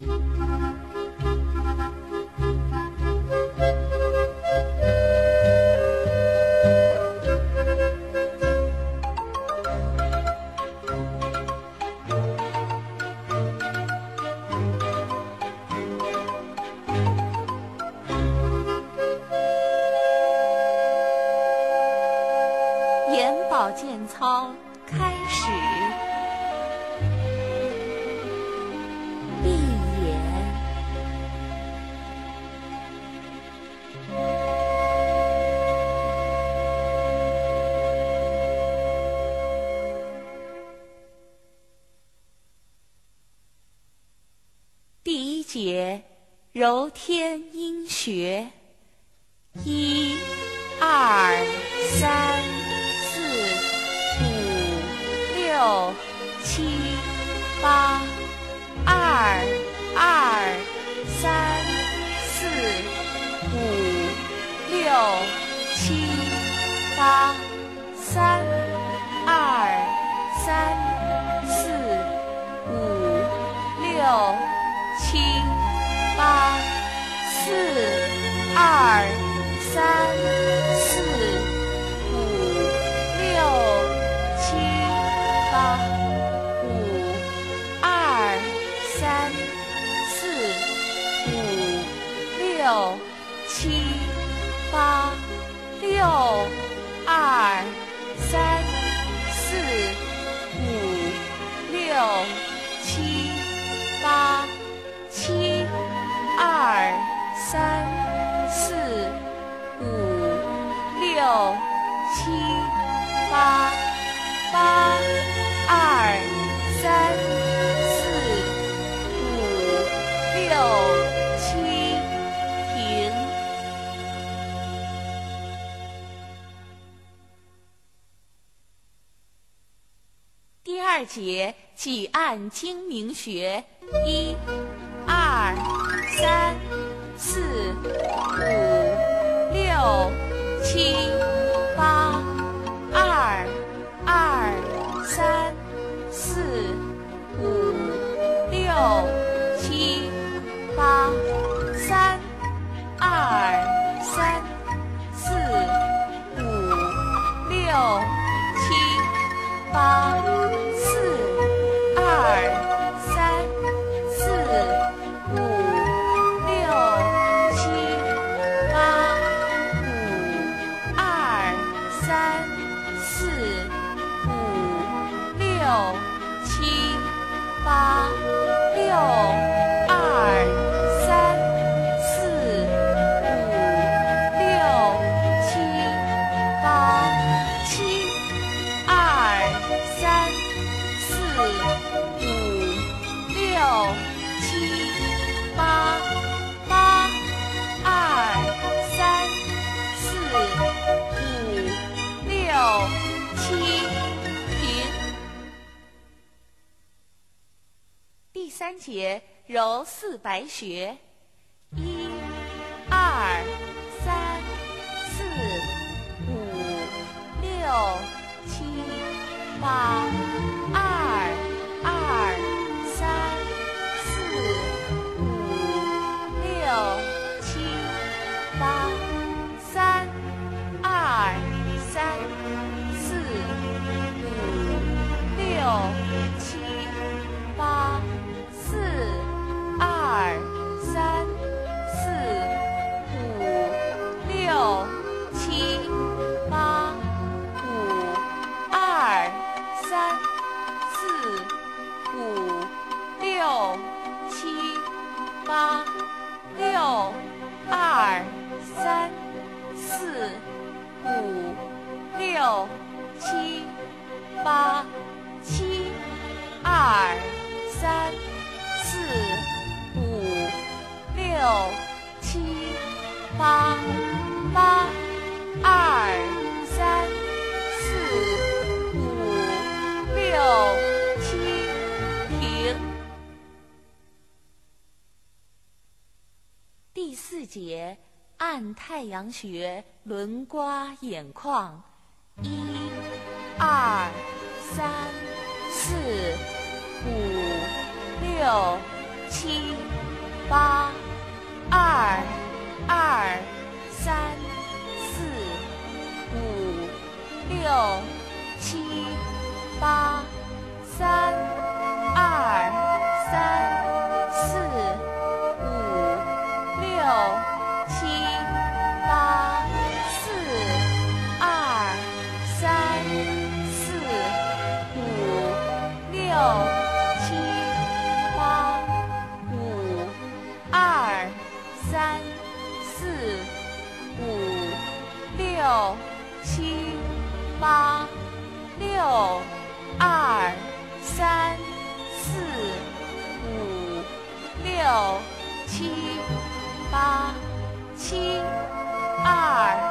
眼保健操开始，第一节揉天阴穴，一、二、三、四、五、六、七、八，二、二、三、四、五、六、七、八，三、七、八，八、二、三、四、五、六、七，停。第二节挤按睛明穴，一、二、三、四、五、六、七、六、三节揉四白穴，一、二、三、四、五、六、七、八，八，六、二、三、四、五、六、七、八，七、二、三、四、五、六、七、八，第四节按太阳穴轮刮眼眶，一、二、三、四、五、六、七八二二三四五六七八六七八五二。三、四、五、六、七、八、六、二、三、四、五、六、七、八、七、二、